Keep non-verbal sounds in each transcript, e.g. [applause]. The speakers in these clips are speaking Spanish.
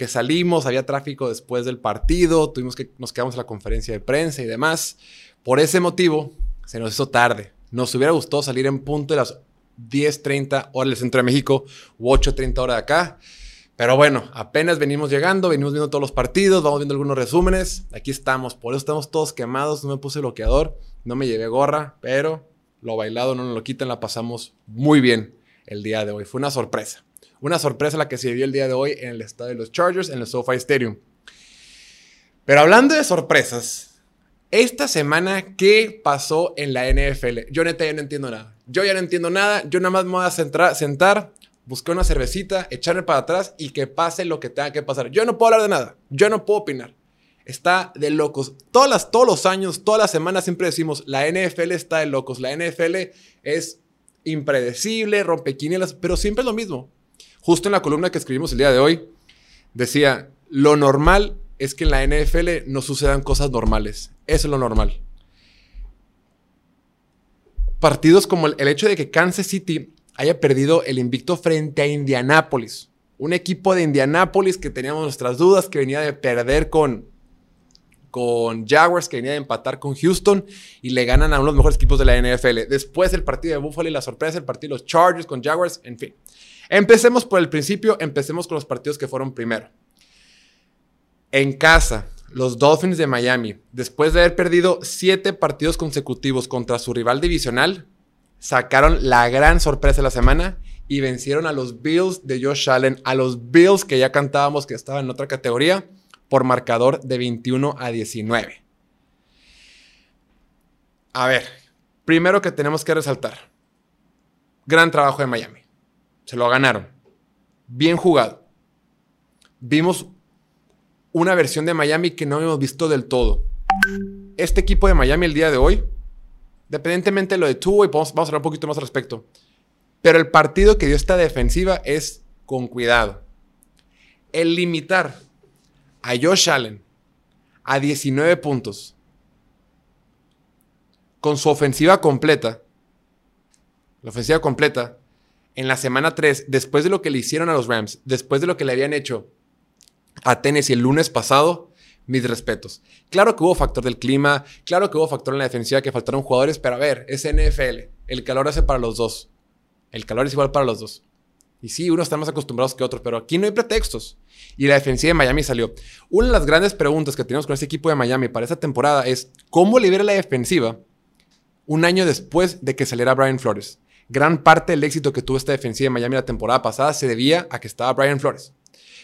que salimos, había tráfico después del partido, tuvimos que, nos quedamos en la conferencia de prensa y demás. Por ese motivo, se nos hizo tarde. Nos hubiera gustado salir en punto de las 10.30 horas del centro de México u 8.30 horas de acá. Pero bueno, apenas venimos llegando, venimos viendo todos los partidos, vamos viendo algunos resúmenes. Aquí estamos, por eso estamos todos quemados. No me puse bloqueador, no me llevé gorra, pero lo bailado no nos lo quitan, la pasamos muy bien el día de hoy. Fue una sorpresa. Una sorpresa la que se vivió el día de hoy en el estadio de los Chargers, en el SoFi Stadium. Pero hablando de sorpresas, esta semana, ¿qué pasó en la NFL? Yo neta ya no entiendo nada. Yo ya no entiendo nada. Yo nada más me voy a sentar, buscar una cervecita, echarme para atrás y que pase lo que tenga que pasar. Yo no puedo hablar de nada. Yo no puedo opinar. Está de locos. Todas las, todos los años, todas las semanas siempre decimos, la NFL está de locos. La NFL es impredecible, rompequinielas, pero siempre es lo mismo. Justo en la columna que escribimos el día de hoy, decía, lo normal es que en la NFL no sucedan cosas normales. Eso es lo normal. Partidos como el, hecho de que Kansas City haya perdido el invicto frente a Indianápolis. Un equipo de Indianápolis que teníamos nuestras dudas, que venía de perder con, con Jaguars, que venía de empatar con Houston y le ganan a uno de los mejores equipos de la NFL. Después el partido de Buffalo y la sorpresa, el partido de los Chargers con Jaguars, en fin. Empecemos por el principio, empecemos con los partidos que fueron primero. En casa, los Dolphins de Miami, después de haber perdido siete partidos consecutivos contra su rival divisional, sacaron la gran sorpresa de la semana y vencieron a los Bills de Josh Allen, a los Bills que ya cantábamos que estaban en otra categoría, por marcador de 21 a 19. A ver, primero que tenemos que resaltar, gran trabajo de Miami. Se lo ganaron. Bien jugado. Vimos una versión de Miami que no habíamos visto del todo. Este equipo de Miami el día de hoy, dependientemente de lo de tú, y vamos, vamos a hablar un poquito más al respecto. Pero el partido que dio esta defensiva es con cuidado. El limitar a Josh Allen a 19 puntos con su ofensiva completa, la ofensiva completa, en la semana 3, después de lo que le hicieron a los Rams, después de lo que le habían hecho a Tennessee el lunes pasado, mis respetos. Claro que hubo factor del clima, claro que hubo factor en la defensiva que faltaron jugadores, pero a ver, es NFL. El calor hace para los dos. El calor es igual para los dos. Y sí, unos están más acostumbrados que otros, pero aquí no hay pretextos. Y la defensiva de Miami salió. Una de las grandes preguntas que tenemos con este equipo de Miami para esta temporada es cómo libera la defensiva un año después de que saliera Brian Flores gran parte del éxito que tuvo esta defensiva de Miami la temporada pasada se debía a que estaba Brian Flores.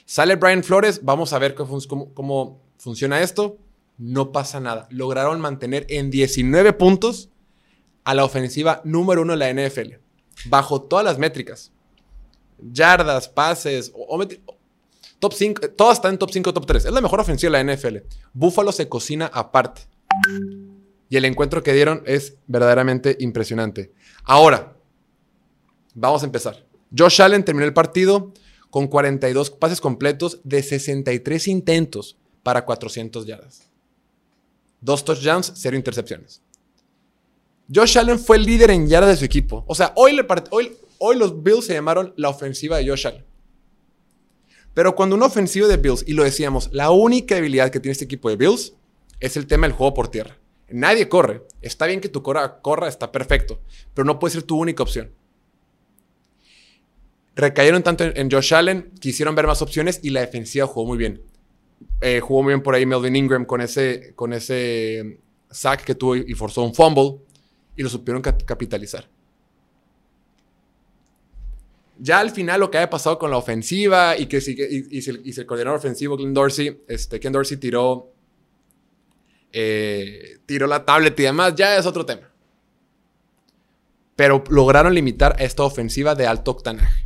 Sale Brian Flores, vamos a ver cómo, funciona esto. No pasa nada. Lograron mantener en 19 puntos a la ofensiva número uno de la NFL, bajo todas las métricas. Yardas, pases, top 5, todas están en top 5, top 3. Es la mejor ofensiva de la NFL. Buffalo se cocina aparte. Y el encuentro que dieron es verdaderamente impresionante. Ahora, Vamos a empezar. Josh Allen terminó el partido con 42 pases completos de 63 intentos para 400 yardas. Dos touchdowns, cero intercepciones. Josh Allen fue el líder en yardas de su equipo. O sea, hoy, los Bills se llamaron la ofensiva de Josh Allen. Pero cuando una ofensiva de Bills, y lo decíamos, la única debilidad que tiene este equipo de Bills es el tema del juego por tierra. Nadie corre. Está bien que tu corra, está perfecto, pero no puede ser tu única opción recayeron tanto en, Josh Allen, quisieron ver más opciones y la defensiva jugó muy bien. Eh, jugó muy bien por ahí Melvin Ingram con ese, con ese sack que tuvo y forzó un fumble y lo supieron capitalizar. Ya al final lo que haya pasado con la ofensiva y que si, y, el coordinador ofensivo Ken Dorsey, este, Ken Dorsey tiró, eh, tiró la tablet y demás, ya es otro tema. Pero lograron limitar a esta ofensiva de alto octanaje.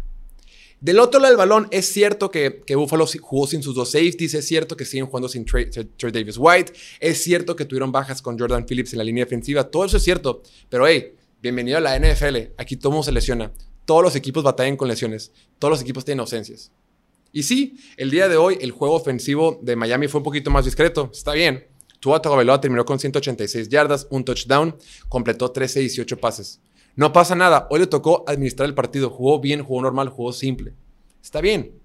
Del otro lado del balón, es cierto que, que Buffalo jugó sin sus dos safeties, es cierto que siguen jugando sin Trey, Davis White, es cierto que tuvieron bajas con Jordan Phillips en la línea defensiva, todo eso es cierto, pero hey, bienvenido a la NFL, aquí todo mundo se lesiona, todos los equipos batallan con lesiones, todos los equipos tienen ausencias. Y sí, el día de hoy el juego ofensivo de Miami fue un poquito más discreto, está bien. Tua Tagovailoa terminó con 186 yardas, un touchdown, completó 13 18 pases. No pasa nada. Hoy le tocó administrar el partido. Jugó bien, jugó normal, jugó simple. Está bien.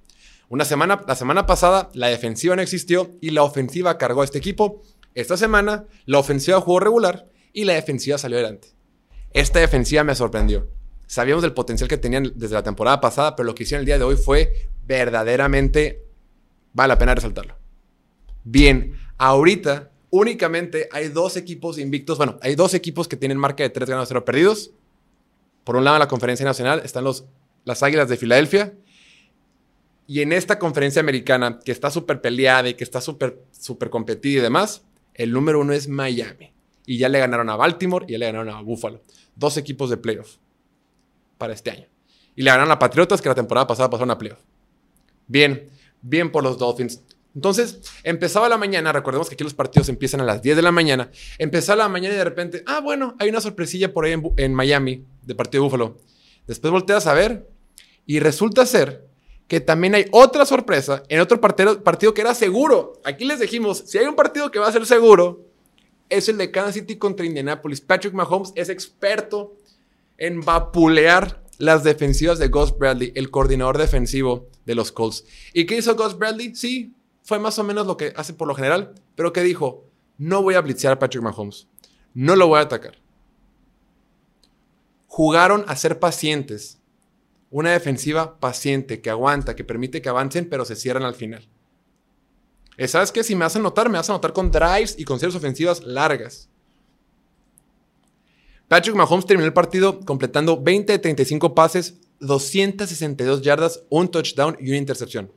Una semana, la semana pasada la defensiva no existió y la ofensiva cargó a este equipo. Esta semana la ofensiva jugó regular y la defensiva salió adelante. Esta defensiva me sorprendió. Sabíamos del potencial que tenían desde la temporada pasada, pero lo que hicieron el día de hoy fue verdaderamente, vale la pena resaltarlo. Bien, ahorita únicamente hay dos equipos invictos. Bueno, hay dos equipos que tienen marca de 3 ganados, 0 perdidos. Por un lado, en la conferencia nacional están los, las Águilas de Filadelfia. Y en esta conferencia americana, que está súper peleada y que está súper super competida y demás, el número uno es Miami. Y ya le ganaron a Baltimore y ya le ganaron a Buffalo. Dos equipos de playoff para este año. Y le ganaron a Patriotas, que la temporada pasada pasaron a playoff. Bien, bien por los Dolphins. Entonces, empezaba la mañana, recordemos que aquí los partidos empiezan a las 10 de la mañana, empezaba la mañana y de repente, ah, bueno, hay una sorpresilla por ahí en, Miami, de partido de Búfalo. Después volteas a ver y resulta ser que también hay otra sorpresa en otro partido, partido que era seguro. Aquí les dijimos, si hay un partido que va a ser seguro, es el de Kansas City contra Indianapolis. Patrick Mahomes es experto en vapulear las defensivas de Gus Bradley, el coordinador defensivo de los Colts. ¿Y qué hizo Gus Bradley? Sí, fue más o menos lo que hace por lo general, pero que dijo, no voy a blitzear a Patrick Mahomes, no lo voy a atacar. Jugaron a ser pacientes, una defensiva paciente que aguanta, que permite que avancen, pero se cierran al final. Eh, ¿Sabes qué? Si me hacen notar, me hacen notar con drives y con series ofensivas largas. Patrick Mahomes terminó el partido completando 20 de 35 pases, 262 yardas, un touchdown y una intercepción.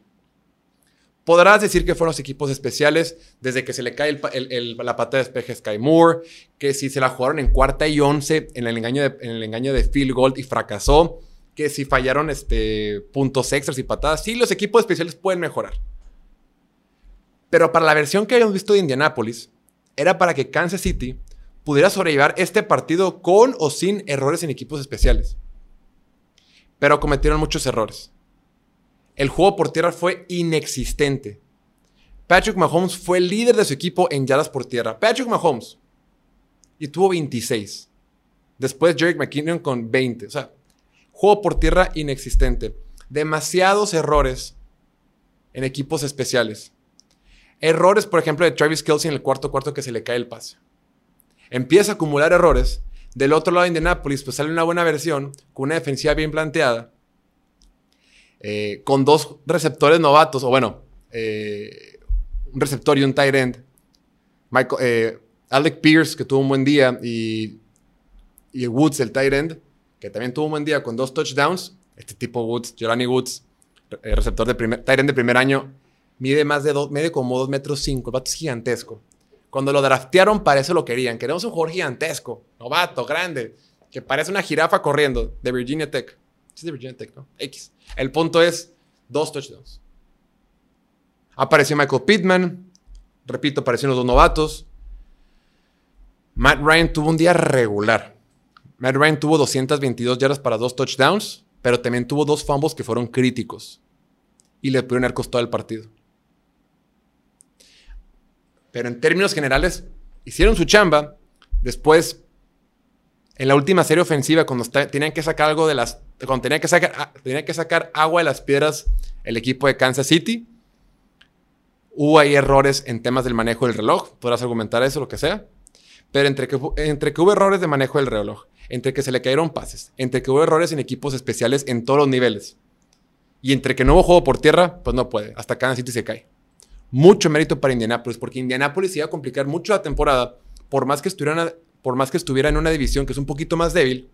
Podrás decir que fueron los equipos especiales desde que se le cae la pata de despeje Sky Moore, que si se la jugaron en cuarta y once en el engaño de, en el field goal y fracasó, que si fallaron este, puntos extras y patadas, sí, los equipos especiales pueden mejorar. Pero para la versión que habíamos visto de Indianapolis, era para que Kansas City pudiera sobrellevar este partido con o sin errores en equipos especiales. Pero cometieron muchos errores. El juego por tierra fue inexistente. Patrick Mahomes fue el líder de su equipo en yardas por tierra. Patrick Mahomes. Y tuvo 26. Después Jerick McKinnon con 20. O sea, juego por tierra inexistente. Demasiados errores en equipos especiales. Errores, por ejemplo, de Travis Kelsey en el cuarto cuarto que se le cae el pase empieza a acumular errores. Del otro lado de Indianapolis, pues sale una buena versión, con una defensiva bien planteada, eh, con dos receptores novatos, o bueno, eh, un receptor y un tight end. Eh, Alec Pierce, que tuvo un buen día, y, Woods, el tight end, que también tuvo un buen día con dos touchdowns. Este tipo Woods, Jelani Woods, receptor de primer, tight end de primer año, mide más de dos, mide como dos metros cinco, el vato es gigantesco. Cuando lo draftearon, para eso lo querían. Queremos un jugador gigantesco, novato, grande, que parece una jirafa corriendo de Virginia Tech. Es de Virginia Tech, ¿no? X. El punto es dos touchdowns. Apareció Michael Pittman. Repito, aparecieron los dos novatos. Matt Ryan tuvo un día regular. Matt Ryan tuvo 222 yardas para dos touchdowns, pero también tuvo dos fumbles que fueron críticos. Y le pudieron haber costado el partido. Pero en términos generales, hicieron su chamba. Después, en la última serie ofensiva, cuando tenían que sacar algo de las. Cuando tenían que sacar, ah, que sacar agua de las piedras el equipo de Kansas City, hubo ahí errores en temas del manejo del reloj. Podrás argumentar eso, lo que sea. Pero entre que, entre que hubo errores de manejo del reloj, entre que se le cayeron pases, entre que hubo errores en equipos especiales en todos los niveles, y entre que no hubo juego por tierra, pues no puede. Hasta Kansas City se cae mucho mérito para Indianapolis, porque Indianapolis iba a complicar mucho la temporada, por más que estuviera, por más que estuviera en una división que es un poquito más débil,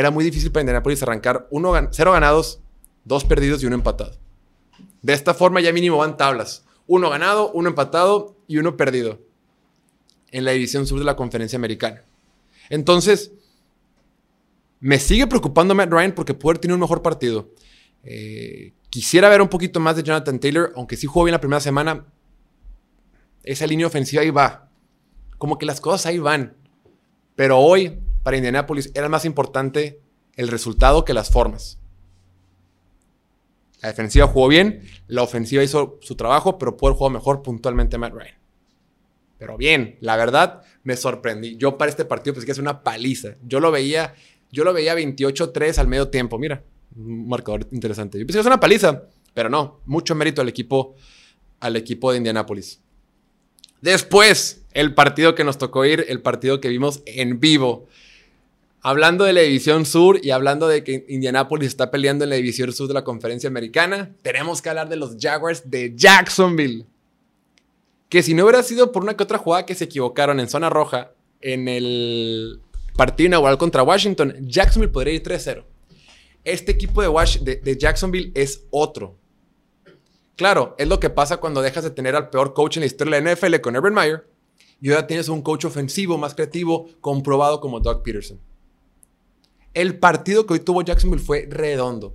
era muy difícil para Indianapolis arrancar uno, cero ganados, dos perdidos y uno empatado. De esta forma ya mínimo van tablas. Uno ganado, uno empatado y uno perdido en la división sur de la conferencia americana. Entonces, me sigue preocupando Matt Ryan porque puede tener un mejor partido. Eh, Quisiera ver un poquito más de Jonathan Taylor, aunque sí jugó bien la primera semana. Esa línea ofensiva ahí va. Como que las cosas ahí van. Pero hoy, para Indianapolis, era más importante el resultado que las formas. La defensiva jugó bien, la ofensiva hizo su trabajo, pero pudo jugar mejor puntualmente Matt Ryan. Pero bien, la verdad, me sorprendí. Yo para este partido pensé que es una paliza. Yo lo veía, yo lo veía 28-3 al medio tiempo. Mira, un marcador interesante. Yo pensé que es una paliza. Pero no, mucho mérito al equipo, al equipo de Indianapolis. Después, el partido que nos tocó ir, el partido que vimos en vivo. Hablando de la División Sur y hablando de que Indianapolis está peleando en la División Sur de la Conferencia Americana, tenemos que hablar de los Jaguars de Jacksonville. Que si no hubiera sido por una que otra jugada que se equivocaron en zona roja en el partido inaugural contra Washington, Jacksonville podría ir 3-0. Este equipo de, de Jacksonville es otro. Claro, es lo que pasa cuando dejas de tener al peor coach en la historia de la NFL con Urban Meyer y ahora tienes un coach ofensivo más creativo, comprobado como Doug Peterson. El partido que hoy tuvo Jacksonville fue redondo.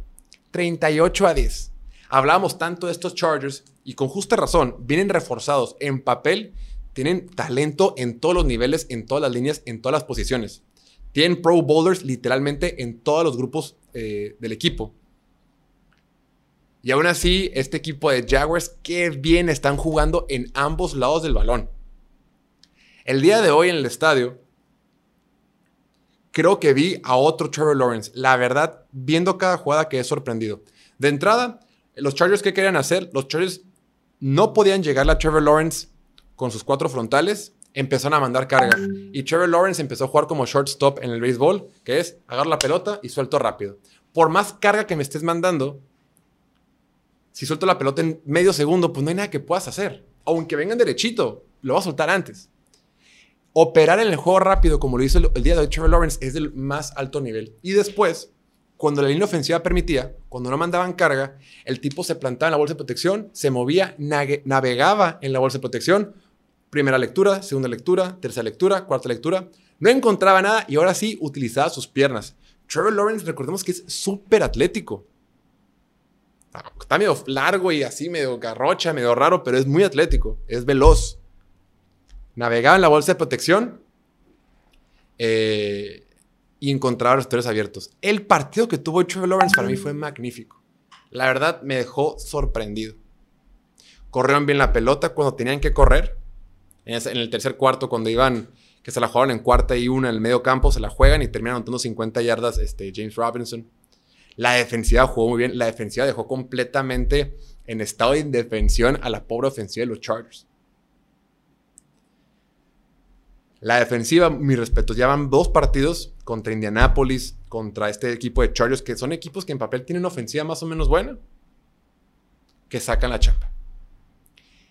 38 a 10. Hablábamos tanto de estos Chargers y con justa razón, vienen reforzados en papel, tienen talento en todos los niveles, en todas las líneas, en todas las posiciones. Tienen pro bowlers literalmente en todos los grupos eh, del equipo. Y aún así, este equipo de Jaguars, qué bien están jugando en ambos lados del balón. El día de hoy en el estadio, creo que vi a otro Trevor Lawrence. La verdad, viendo cada jugada que he sorprendido. De entrada, los Chargers, ¿qué querían hacer? Los Chargers no podían llegar a Trevor Lawrence con sus cuatro frontales. Empezaron a mandar carga. Y Trevor Lawrence empezó a jugar como shortstop en el béisbol, que es agarrar la pelota y suelto rápido. Por más carga que me estés mandando, si suelto la pelota en medio segundo, pues no hay nada que puedas hacer. Aunque vengan derechito, lo vas a soltar antes operar en el juego rápido, como lo hizo el, día de hoy Trevor Lawrence, es del más alto nivel. Y después, cuando la línea ofensiva permitía, cuando no mandaban carga, el tipo se plantaba en la bolsa de protección, se movía, navegaba en la bolsa de protección. Primera lectura, segunda lectura, tercera lectura, cuarta lectura. No encontraba nada y ahora sí utilizaba sus piernas. Trevor Lawrence, recordemos que es súper atlético. Está medio largo y así, medio garrocha, medio raro, pero es muy atlético, es veloz navegaba en la bolsa de protección eh, y encontraba los tres abiertos. El partido que tuvo Trevor Lawrence para mí fue magnífico. La verdad me dejó sorprendido. Corrieron bien la pelota cuando tenían que correr. En el tercer cuarto, cuando iban, que se la jugaron en cuarta y una en el medio campo, se la juegan y terminan anotando 50 yardas este, James Robinson. La defensiva jugó muy bien. La defensiva dejó completamente en estado de indefensión a la pobre ofensiva de los Chargers. La defensiva, mis respetos, ya van dos partidos contra Indianapolis, contra este equipo de Chargers, que son equipos que en papel tienen ofensiva más o menos buena, que sacan la chapa.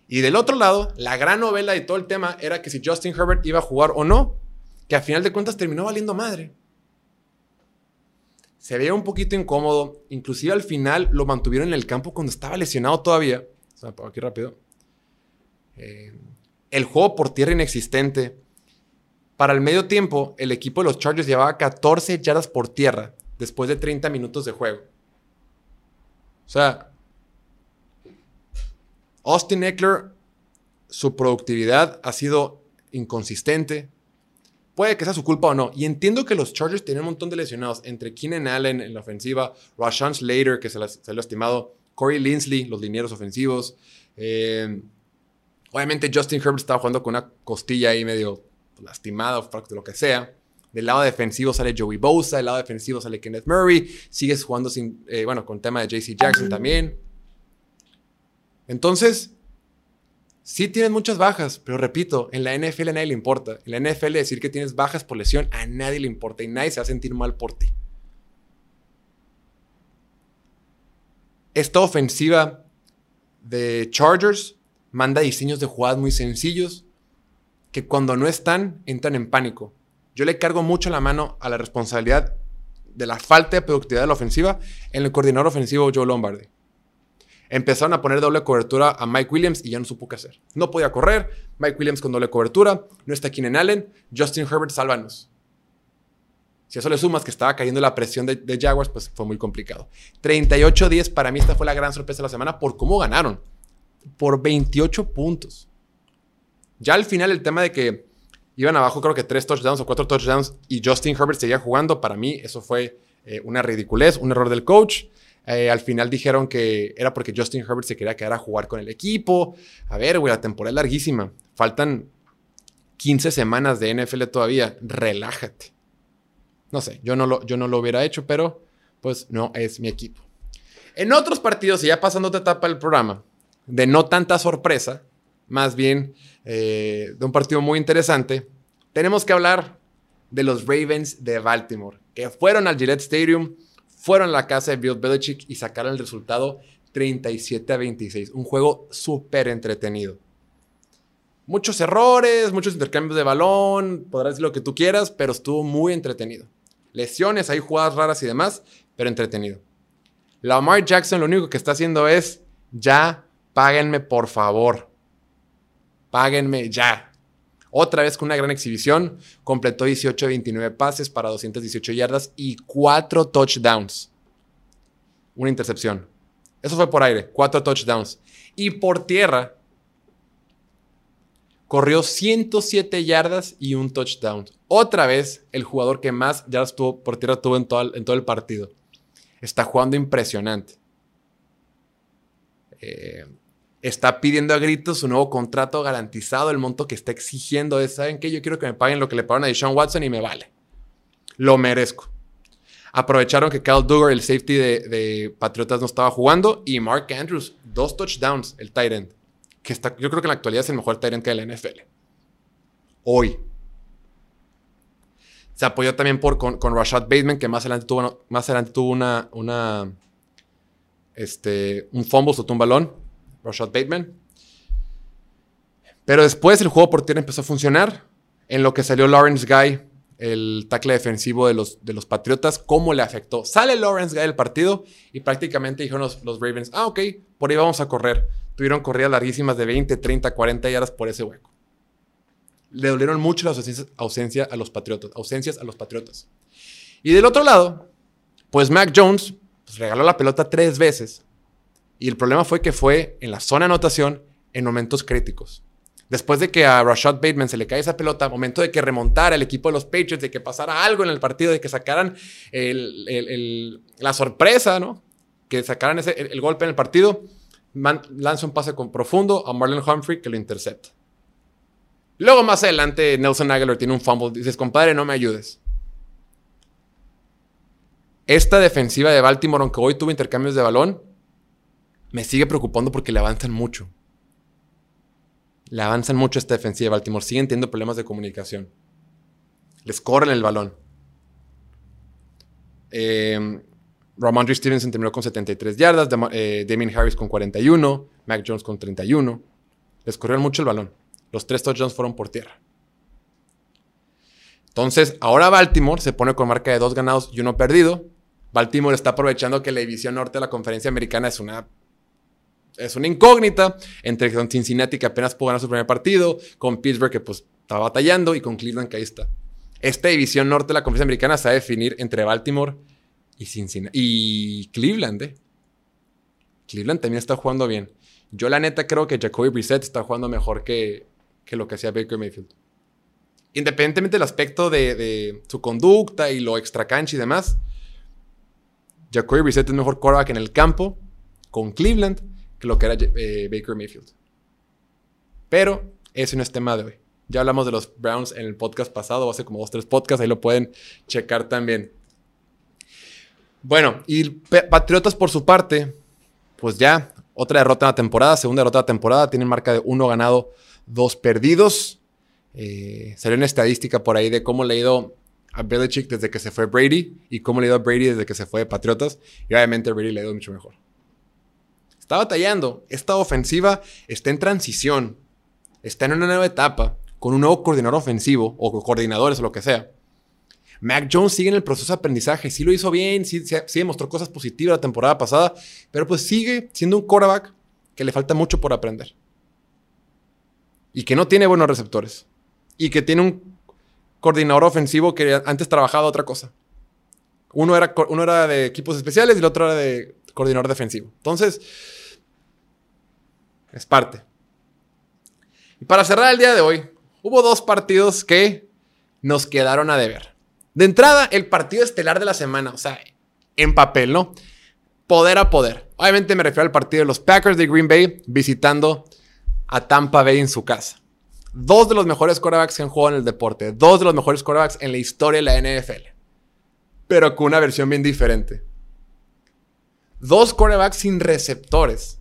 Y del otro lado, la gran novela de todo el tema era que si Justin Herbert iba a jugar o no, que a final de cuentas terminó valiendo madre. Se veía un poquito incómodo, inclusive al final lo mantuvieron en el campo cuando estaba lesionado todavía. Aquí rápido. Eh, el juego por tierra inexistente. Para el medio tiempo, el equipo de los Chargers llevaba 14 yardas por tierra después de 30 minutos de juego. O sea, Austin Eckler, su productividad ha sido inconsistente. Puede que sea su culpa o no. Y entiendo que los Chargers tienen un montón de lesionados. Entre Keenan Allen en la ofensiva, Rashawn Slater, que se, lo ha lastimado, Corey Linsley, los linieros ofensivos. Eh, obviamente Justin Herbert estaba jugando con una costilla ahí medio lastimado, lo que sea. Del lado defensivo sale Joey Bosa, del lado defensivo sale Kenneth Murray, sigues jugando sin, eh, bueno, con tema de JC Jackson también. Entonces, sí tienes muchas bajas, pero repito, en la NFL a nadie le importa. En la NFL decir que tienes bajas por lesión a nadie le importa y nadie se va a sentir mal por ti. Esta ofensiva de Chargers manda diseños de jugadas muy sencillos, que cuando no están, entran en pánico. Yo le cargo mucho la mano a la responsabilidad de la falta de productividad de la ofensiva en el coordinador ofensivo Joe Lombardi. Empezaron a poner doble cobertura a Mike Williams y ya no supo qué hacer. No podía correr, Mike Williams con doble cobertura, no está en Allen, Justin Herbert, sálvanos. Si a eso le sumas que estaba cayendo la presión de, de Jaguars, pues fue muy complicado. 38-10, para mí esta fue la gran sorpresa de la semana por cómo ganaron. Por 28 puntos. Ya al final el tema de que iban abajo creo que tres touchdowns o cuatro touchdowns y Justin Herbert seguía jugando, para mí eso fue eh, una ridiculez, un error del coach. Eh, al final dijeron que era porque Justin Herbert se quería quedar a jugar con el equipo. A ver, güey, la temporada es larguísima. Faltan 15 semanas de NFL todavía. Relájate. No sé, yo no lo, yo no lo hubiera hecho, pero pues no es mi equipo. En otros partidos, y ya pasando otra etapa del programa, de no tanta sorpresa, más bien eh, de un partido muy interesante, tenemos que hablar de los Ravens de Baltimore, que fueron al Gillette Stadium, fueron a la casa de Bill Belichick y sacaron el resultado 37 a 26. Un juego súper entretenido. Muchos errores, muchos intercambios de balón, podrás decir lo que tú quieras, pero estuvo muy entretenido. Lesiones, hay jugadas raras y demás, pero entretenido. Lamar Jackson lo único que está haciendo es, ya, páguenme por favor. Páguenme ya. Otra vez con una gran exhibición, completó 18 29 pases para 218 yardas y 4 touchdowns. Una intercepción. Eso fue por aire, 4 touchdowns. Y por tierra, corrió 107 yardas y un touchdown. Otra vez, el jugador que más yardas tuvo por tierra tuvo en todo, en todo el partido. Está jugando impresionante. Eh, está pidiendo a gritos su nuevo contrato garantizado, el monto que está exigiendo es, ¿saben qué? Yo quiero que me paguen lo que le pagaron a Deshaun Watson y me vale. Lo merezco. Aprovecharon que Kyle Duggar, el safety de, Patriotas, no estaba jugando y Mark Andrews, dos touchdowns, el tight end. Que está, yo creo que en la actualidad es el mejor tight end que hay la NFL. Hoy. Se apoyó también por, con, Rashad Bateman, que más adelante tuvo, más adelante tuvo una, este, un fumble, soltó un balón Rashad Bateman. Pero después el juego por tierra empezó a funcionar. En lo que salió Lawrence Guy, el tackle defensivo de los, de los Patriotas, cómo le afectó. Sale Lawrence Guy del partido y prácticamente dijeron los, los, Ravens, ah, ok, por ahí vamos a correr. Tuvieron corridas larguísimas de 20, 30, 40 yardas por ese hueco. Le dolieron mucho las ausencias, ausencia a los Patriotas, ausencias a los Patriotas. Y del otro lado, pues Mac Jones pues, regaló la pelota tres veces y el problema fue que fue en la zona de anotación en momentos críticos. Después de que a Rashad Bateman se le cae esa pelota, momento de que remontara el equipo de los Patriots, de que pasara algo en el partido, de que sacaran la sorpresa, ¿no? Que sacaran ese, el, golpe en el partido, lanza un pase con profundo a Marlon Humphrey que lo intercepta. Luego más adelante Nelson Aguilar tiene un fumble. Dices, compadre, no me ayudes. Esta defensiva de Baltimore, aunque hoy tuvo intercambios de balón, me sigue preocupando porque le avanzan mucho. Le avanzan mucho esta defensiva de Baltimore. Siguen teniendo problemas de comunicación. Les corren el balón. Eh, Ramondre Stevenson terminó con 73 yardas, eh, Damien Harris con 41, Mac Jones con 31. Les corrieron mucho el balón. Los tres touchdowns fueron por tierra. Entonces, ahora Baltimore se pone con marca de dos ganados y uno perdido. Baltimore está aprovechando que la división norte de la conferencia americana es una es una incógnita entre Cincinnati que apenas pudo ganar su primer partido, con Pittsburgh que pues está batallando y con Cleveland que ahí está. Esta división norte de la conferencia americana se a definir entre Baltimore y Cincinnati y Cleveland. ¿eh? Cleveland también está jugando bien. Yo la neta creo que Jacoby Brissett está jugando mejor que, que lo que hacía Baker Mayfield. Independientemente del aspecto de, de su conducta y lo extra cancha y demás, Jacoby Brissett es mejor quarterback en el campo con Cleveland lo que era eh, Baker Mayfield. Pero ese no es tema de hoy. Ya hablamos de los Browns en el podcast pasado, hace como dos, tres podcasts, ahí lo pueden checar también. Bueno, y Patriotas por su parte, pues ya, otra derrota en la temporada, segunda derrota de la temporada, tienen marca de uno ganado, dos perdidos. Eh, salió una estadística por ahí de cómo le ha ido a Belichick desde que se fue Brady y cómo le ha ido a Brady desde que se fue de Patriotas. Y obviamente Brady le ha ido mucho mejor. Está batallando. Esta ofensiva está en transición. Está en una nueva etapa con un nuevo coordinador ofensivo o coordinadores o lo que sea. Mac Jones sigue en el proceso de aprendizaje. Sí lo hizo bien, sí, demostró cosas positivas la temporada pasada, pero pues sigue siendo un quarterback que le falta mucho por aprender. Y que no tiene buenos receptores. Y que tiene un coordinador ofensivo que antes trabajaba otra cosa. Uno era, uno era de equipos especiales y el otro era de coordinador defensivo. Entonces, es parte. Y para cerrar el día de hoy, hubo dos partidos que nos quedaron a deber. De entrada, el partido estelar de la semana, o sea, en papel, ¿no? Poder a poder. Obviamente me refiero al partido de los Packers de Green Bay visitando a Tampa Bay en su casa. Dos de los mejores quarterbacks que han jugado en el deporte. Dos de los mejores quarterbacks en la historia de la NFL. Pero con una versión bien diferente. Dos quarterbacks sin receptores.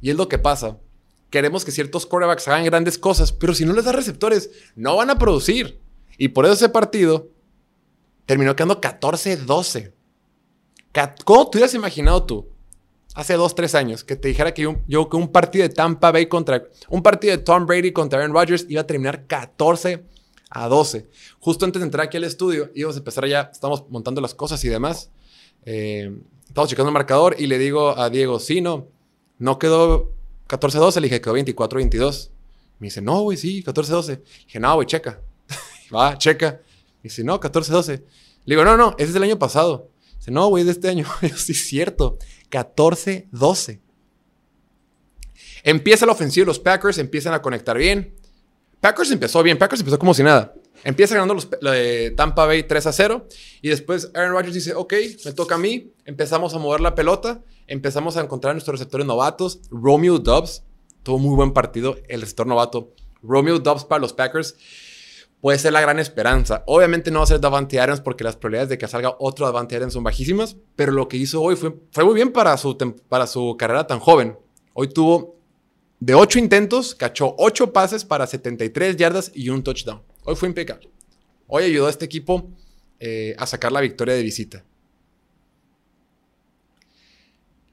Y es lo que pasa. Queremos que ciertos quarterbacks hagan grandes cosas, pero si no les da receptores, no van a producir. Y por eso ese partido terminó quedando 14-12. ¿Cómo te hubieras imaginado tú, hace dos, tres años, que te dijera que yo, que un partido de Tampa Bay contra, un partido de Tom Brady contra Aaron Rodgers iba a terminar 14 a 12? Justo antes de entrar aquí al estudio, íbamos a empezar ya, estamos montando las cosas y demás. Eh, estamos checando el marcador y le digo a Diego, sí, no, no quedó 14-12, le dije, quedó 24-22. Me dice, no, güey, sí, 14-12. Dije, no, güey, checa. [laughs] Va, checa. Me dice, no, 14-12. Le digo, no, no, ese es del año pasado. Dice, no, güey, de este año. [laughs] Yo, sí, es cierto. 14-12. Empieza la ofensiva los Packers, empiezan a conectar bien. Packers empezó bien, Packers empezó como si nada. Empieza ganando los, Tampa Bay 3 a 0. Y después Aaron Rodgers dice, ok, me toca a mí. Empezamos a mover la pelota. Empezamos a encontrar nuestros receptores novatos. Romeo Dobbs tuvo muy buen partido, el receptor novato. Romeo Dobbs para los Packers puede ser la gran esperanza. Obviamente no va a ser Davante Adams porque las probabilidades de que salga otro Davante Adams son bajísimas. Pero lo que hizo hoy fue, fue muy bien para su, para su carrera tan joven. Hoy tuvo de 8 intentos, cachó 8 pases para 73 yardas y un touchdown. Hoy fue impecable. Hoy ayudó a este equipo eh, a sacar la victoria de visita.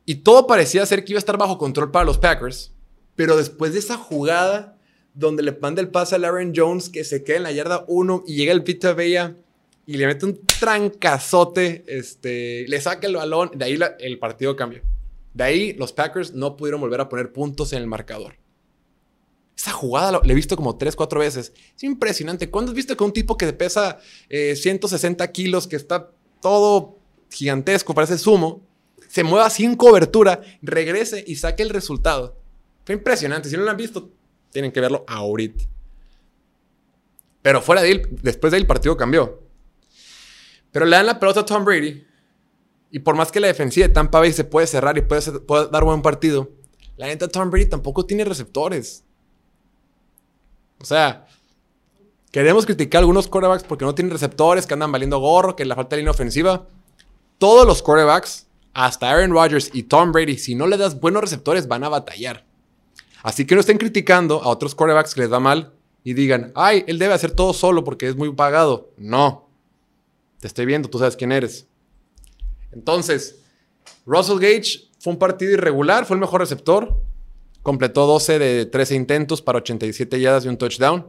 Y todo parecía ser que iba a estar bajo control para los Packers. Pero después de esa jugada donde le manda el pase a Aaron Jones que se queda en la yarda 1 y llega el Peter Bella y le mete un trancazote, este, le saca el balón, de ahí el partido cambia. De ahí los Packers no pudieron volver a poner puntos en el marcador. Esa jugada la, he visto como 3, 4 veces. Es impresionante. ¿Cuándo has visto que un tipo que pesa 160 eh, kilos, que está todo gigantesco, parece sumo, se mueva sin cobertura, regrese y saque el resultado? Fue impresionante. Si no lo han visto, tienen que verlo ahorita. Pero fuera de él, después de ahí el partido cambió. Pero le dan la pelota a Tom Brady. Y por más que la defensiva de Tampa Bay se puede cerrar y puede, puede dar buen partido, la neta Tom Brady tampoco tiene receptores. O sea, queremos criticar a algunos quarterbacks porque no tienen receptores, que andan valiendo gorro, que la falta de línea ofensiva. Todos los quarterbacks, hasta Aaron Rodgers y Tom Brady, si no le das buenos receptores, van a batallar. Así que no estén criticando a otros quarterbacks que les va mal y digan, ay, él debe hacer todo solo porque es muy pagado. No. Te estoy viendo, tú sabes quién eres. Entonces, Russell Gage fue un partido irregular, fue el mejor receptor. Completó 12 de 13 intentos para 87 yardas y un touchdown.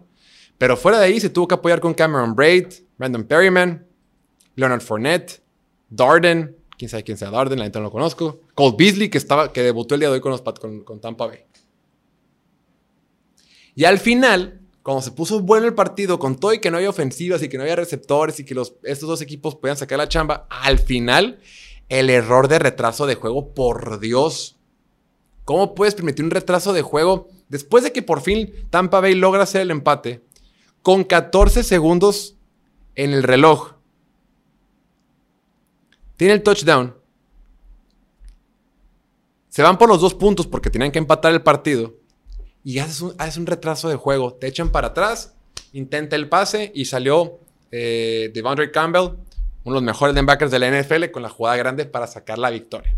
Pero fuera de ahí se tuvo que apoyar con Cameron Braid, Brandon Perryman, Leonard Fournette, Darden, quién sabe quién sea Darden, la gente no lo conozco. Cole Beasley, que, estaba, que debutó el día de hoy con, los, con, Tampa Bay. Y al final, cuando se puso bueno el partido, con todo y que no había ofensivas y que no había receptores y que los, estos dos equipos podían sacar la chamba, al final, el error de retraso de juego, por Dios, ¿Cómo puedes permitir un retraso de juego después de que por fin Tampa Bay logra hacer el empate con 14 segundos en el reloj? Tiene el touchdown. Se van por los dos puntos porque tenían que empatar el partido. Y haces un, retraso de juego. Te echan para atrás, intenta el pase y salió eh, Devondre Campbell, uno de los mejores linebackers de la NFL, con la jugada grande para sacar la victoria.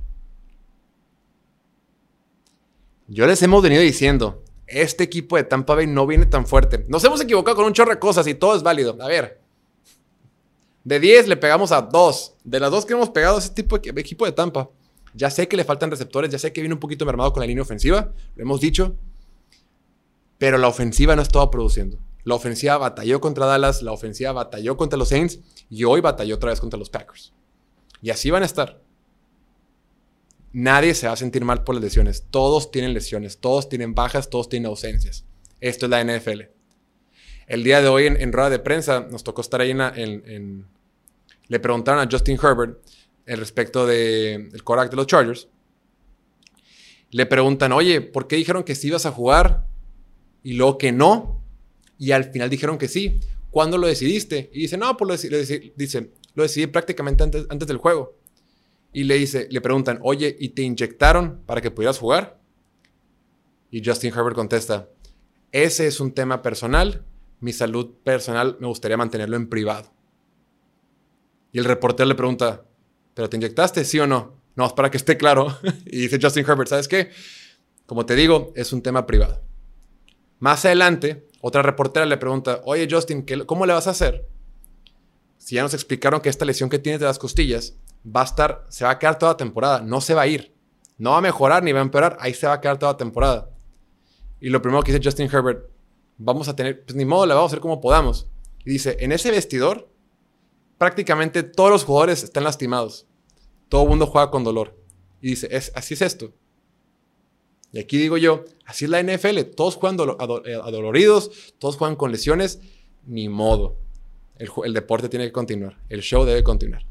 Yo les hemos venido diciendo, este equipo de Tampa Bay no viene tan fuerte. Nos hemos equivocado con un chorro de cosas y todo es válido. A ver, de 10 le pegamos a 2. De las dos que hemos pegado a ese tipo de equipo de Tampa. Ya sé que le faltan receptores, ya sé que viene un poquito mermado con la línea ofensiva, lo hemos dicho. Pero la ofensiva no estaba produciendo. La ofensiva batalló contra Dallas, la ofensiva batalló contra los Saints y hoy batalló otra vez contra los Packers. Y así van a estar. Nadie se va a sentir mal por las lesiones. Todos tienen lesiones, todos tienen bajas, todos tienen ausencias. Esto es la NFL. El día de hoy en, rueda de prensa nos tocó estar ahí en, Le preguntaron a Justin Herbert el respecto del de, de los Chargers. Le preguntan, oye, ¿por qué dijeron que sí ibas a jugar y luego que no? Y al final dijeron que sí. ¿Cuándo lo decidiste? Y dice, no, pues lo, decidí, dice, lo decidí prácticamente antes del juego y le dice, le preguntan, oye, ¿y te inyectaron para que pudieras jugar? Y Justin Herbert contesta, ese es un tema personal, mi salud personal me gustaría mantenerlo en privado. Y el reportero le pregunta, ¿pero te inyectaste, sí o no? No, para que esté claro. [laughs] y dice Justin Herbert, ¿sabes qué? Como te digo, es un tema privado. Más adelante, otra reportera le pregunta, oye Justin, ¿cómo le vas a hacer? Si ya nos explicaron que esta lesión que tienes de las costillas va a estar, se va a quedar toda temporada, no se va a ir. No va a mejorar ni va a empeorar, ahí se va a quedar toda temporada. Y lo primero que dice Justin Herbert, vamos a tener, pues ni modo, la vamos a hacer como podamos. Y dice, en ese vestidor, prácticamente todos los jugadores están lastimados. Todo el mundo juega con dolor. Y dice, es, así es esto. Y aquí digo yo, así es la NFL, todos juegan eh, adoloridos, todos juegan con lesiones, ni modo. El deporte tiene que continuar, el show debe continuar.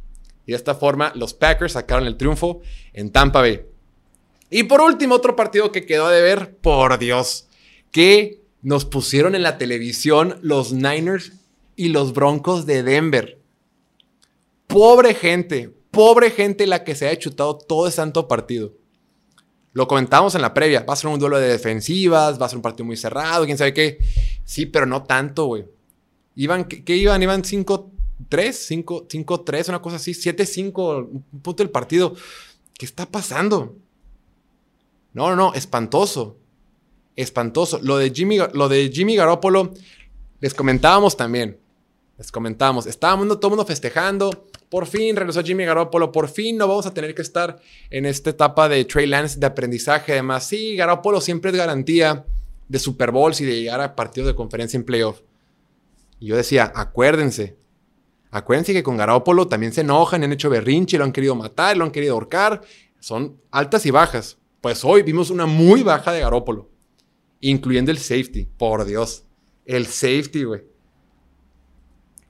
Y de esta forma, los Packers sacaron el triunfo en Tampa Bay. Y por último, otro partido que quedó de ver, por Dios, que nos pusieron en la televisión los Niners y los Broncos de Denver. Pobre gente, pobre gente la que se ha chutado todo ese santo partido. Lo comentamos en la previa, va a ser un duelo de defensivas, va a ser un partido muy cerrado, quién sabe qué. Sí, pero no tanto, güey. Iban, ¿qué, iban? Iban 5-3, 5-3, una cosa así, 7-5, un punto del partido. ¿Qué está pasando? No, no, no, espantoso. Espantoso. Lo de Jimmy, lo de Jimmy Garoppolo, les comentábamos también. Les comentábamos. Estábamos todo el mundo festejando. Por fin regresó Jimmy Garoppolo. Por fin no vamos a tener que estar en esta etapa de Trey Lance de aprendizaje. Además, sí, Garoppolo siempre es garantía de Super Bowls y de llegar a partidos de conferencia en playoff. Y yo decía, acuérdense. Acuérdense que con Garoppolo también se enojan, han hecho berrinche, lo han querido matar, lo han querido ahorcar. Son altas y bajas. Pues hoy vimos una muy baja de Garópolo, incluyendo el safety. Por Dios, el safety, güey.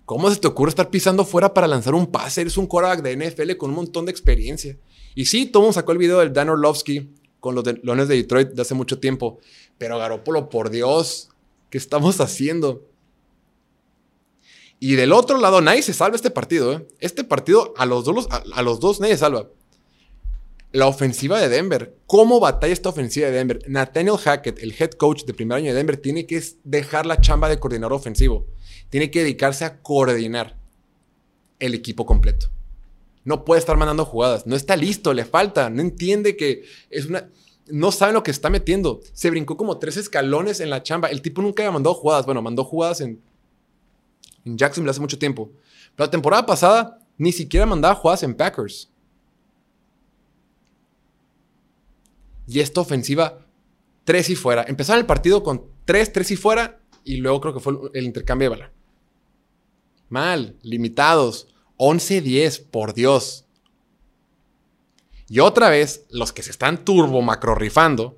¿Cómo se te ocurre estar pisando fuera para lanzar un pase? Eres un quarterback de NFL con un montón de experiencia. Y sí, todo sacó el video del Dan Orlovsky con los de, de Detroit de hace mucho tiempo. Pero Garópolo, por Dios, ¿qué estamos haciendo? Y del otro lado, nadie se salva este partido. ¿eh? Este partido, a los, dos, a los dos nadie salva la ofensiva de Denver. ¿Cómo batalla esta ofensiva de Denver? Nathaniel Hackett, el head coach de primer año de Denver, tiene que dejar la chamba de coordinador ofensivo. Tiene que dedicarse a coordinar el equipo completo. No puede estar mandando jugadas. No está listo, le falta. No entiende que es una. No sabe lo que está metiendo. Se brincó como tres escalones en la chamba. El tipo nunca había mandado jugadas. Bueno, mandó jugadas en, en Jacksonville hace mucho tiempo. Pero la temporada pasada ni siquiera mandaba jugadas en Packers. Y esta ofensiva, tres y fuera. Empezaron el partido con tres, tres y fuera. Y luego creo que fue el intercambio de balón. Mal, limitados. 11-10, por Dios. Y otra vez, los que se están turbo macro rifando,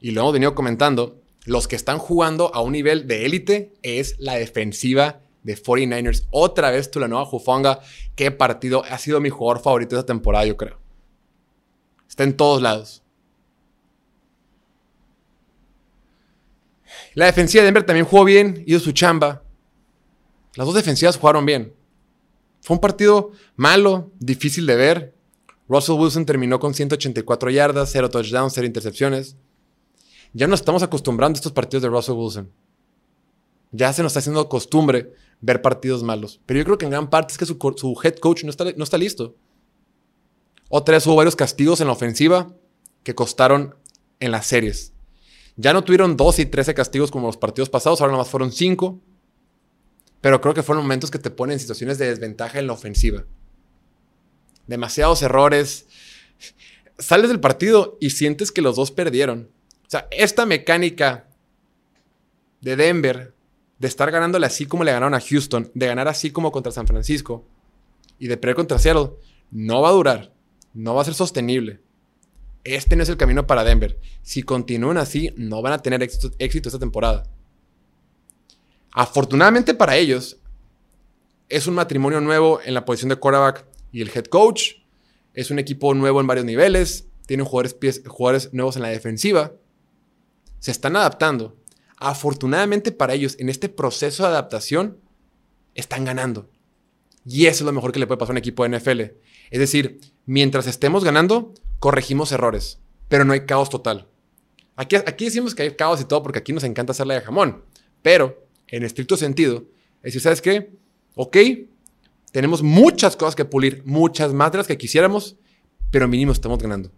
y lo hemos venido comentando, los que están jugando a un nivel de élite es la defensiva de 49ers. Otra vez tú la nueva Jufonga. Qué partido. Ha sido mi jugador favorito de esta temporada, yo creo. Está en todos lados. La defensiva de Denver también jugó bien, hizo su chamba. Las dos defensivas jugaron bien. Fue un partido malo, difícil de ver. Russell Wilson terminó con 184 yardas, 0 touchdowns, 0 intercepciones. Ya nos estamos acostumbrando a estos partidos de Russell Wilson. Ya se nos está haciendo costumbre ver partidos malos. Pero yo creo que en gran parte es que su, head coach no está, no está listo. Otra hubo varios castigos en la ofensiva que costaron en las series. Ya no tuvieron 12 y 13 castigos como los partidos pasados, ahora nomás fueron 5. Pero creo que fueron momentos que te ponen en situaciones de desventaja en la ofensiva. Demasiados errores. Sales del partido y sientes que los dos perdieron. Sea, esta mecánica de Denver, de estar ganándole así como le ganaron a Houston, de ganar así como contra San Francisco y de perder contra Seattle, no va a durar. No va a ser sostenible este no es el camino para Denver. Si continúan así, no van a tener éxito, esta temporada. Afortunadamente para ellos, es un matrimonio nuevo en la posición de quarterback y el head coach. Es un equipo nuevo en varios niveles. Tienen jugadores, jugadores nuevos en la defensiva. Se están adaptando. Afortunadamente para ellos, en este proceso de adaptación, están ganando. Y eso es lo mejor que le puede pasar a un equipo de NFL. Es decir, mientras estemos ganando, corregimos errores, pero no hay caos total. Aquí, aquí decimos que hay caos y todo porque aquí nos encanta hacerla de jamón, pero en estricto sentido, es decir, ¿sabes qué? Ok, tenemos muchas cosas que pulir, muchas más de las que quisiéramos, pero mínimo estamos ganando.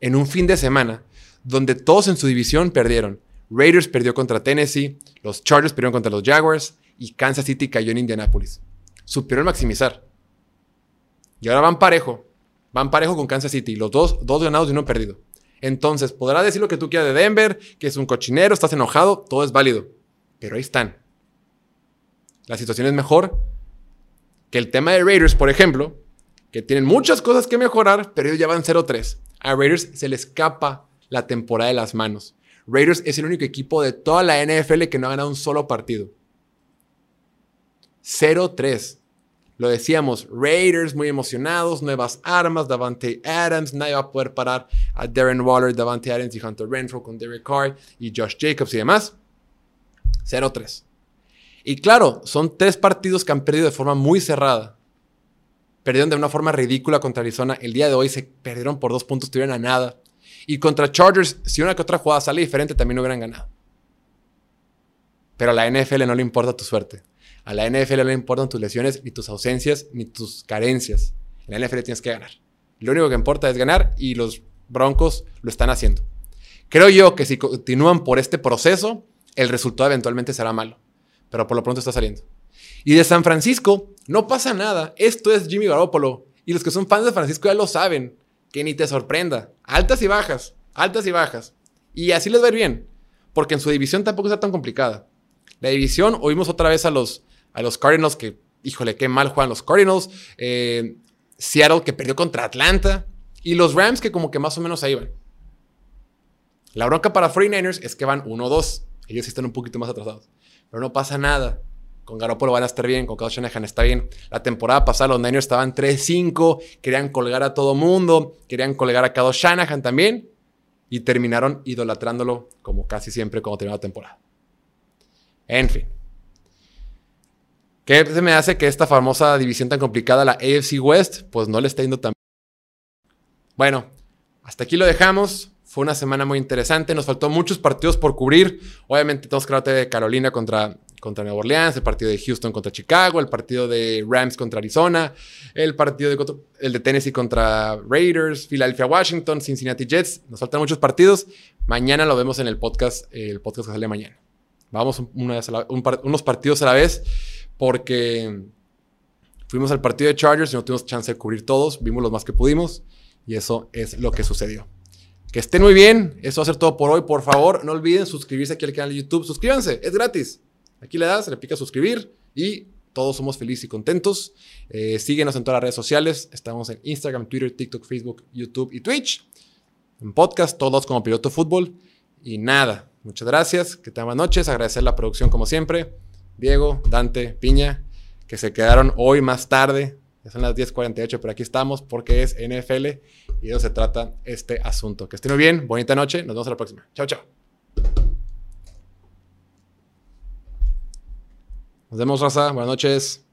En un fin de semana donde todos en su división perdieron. Raiders perdió contra Tennessee, los Chargers perdieron contra los Jaguars y Kansas City cayó en Indianapolis. Supieron maximizar. Y ahora van parejo. Van parejo con Kansas City. Los dos, dos ganados y uno perdido. Entonces, podrá decir lo que tú quieras de Denver, que es un cochinero, estás enojado, todo es válido. Pero ahí están. La situación es mejor que el tema de Raiders, por ejemplo, que tienen muchas cosas que mejorar, pero ellos ya van 0-3. A Raiders se le escapa la temporada de las manos. Raiders es el único equipo de toda la NFL que no ha ganado un solo partido. 0-3. Lo decíamos, Raiders muy emocionados, nuevas armas, Davante Adams, nadie va a poder parar a Darren Waller, Davante Adams y Hunter Renfro con Derek Carr y Josh Jacobs y demás. 0-3. Y claro, son tres partidos que han perdido de forma muy cerrada. Perdieron de una forma ridícula contra Arizona. El día de hoy se perdieron por dos puntos, tuvieron a nada. Y contra Chargers, si una que otra jugada sale diferente, también hubieran ganado. Pero a la NFL no le importa tu suerte. A la NFL no le importan tus lesiones, ni tus ausencias, ni tus carencias. En la NFL tienes que ganar. Lo único que importa es ganar y los Broncos lo están haciendo. Creo yo que si continúan por este proceso, el resultado eventualmente será malo. Pero por lo pronto está saliendo. Y de San Francisco, no pasa nada. Esto es Jimmy Garoppolo. Y los que son fans de Francisco ya lo saben. Que ni te sorprenda. Altas y bajas. Altas y bajas. Y así les va a ir bien. Porque en su división tampoco está tan complicada. La división, oímos otra vez a los, a los Cardinals que, híjole, qué mal juegan los Cardinals. Eh, Seattle que perdió contra Atlanta. Y los Rams que como que más o menos ahí van. La bronca para 49ers es que van 1-2. Ellos están un poquito más atrasados. Pero no pasa nada. Con Garoppolo van a estar bien, con Kyle Shanahan está bien. La temporada pasada los Niners estaban 3-5, querían colgar a todo mundo, querían colgar a Kyle Shanahan también y terminaron idolatrándolo como casi siempre cuando terminó la temporada. En fin. ¿Qué se me hace que esta famosa división tan complicada, la AFC West, pues no le está yendo tan Bueno, hasta aquí lo dejamos. Fue una semana muy interesante. Nos faltó muchos partidos por cubrir. Obviamente tenemos que hablar de Carolina contra, contra Nueva Orleans, el partido de Houston contra Chicago, el partido de Rams contra Arizona, el partido de, el de Tennessee contra Raiders, Philadelphia, Washington, Cincinnati Jets. Nos faltan muchos partidos. Mañana lo vemos en el podcast, el podcast que sale mañana. Vamos unos partidos a la vez porque fuimos al partido de Chargers y no tuvimos chance de cubrir todos. Vimos los más que pudimos y eso es lo que sucedió. Que estén muy bien. Eso va a ser todo por hoy. Por favor, no olviden suscribirse aquí al canal de YouTube. Suscríbanse, es gratis. Aquí le das, le pica suscribir y todos somos felices y contentos. Eh, síguenos en todas las redes sociales. Estamos en Instagram, Twitter, TikTok, Facebook, YouTube y Twitch. En podcast, todos como Piloto Fútbol. Y nada, muchas gracias. Que tengan buenas noches. Agradecer la producción como siempre. Diego, Dante, Piña, que se quedaron hoy más tarde ya son las 10:48, pero aquí estamos porque es NFL y de eso se trata este asunto. Que estén muy bien, bonita noche, nos vemos a la próxima. Chao, chao. Nos vemos, raza. Buenas noches.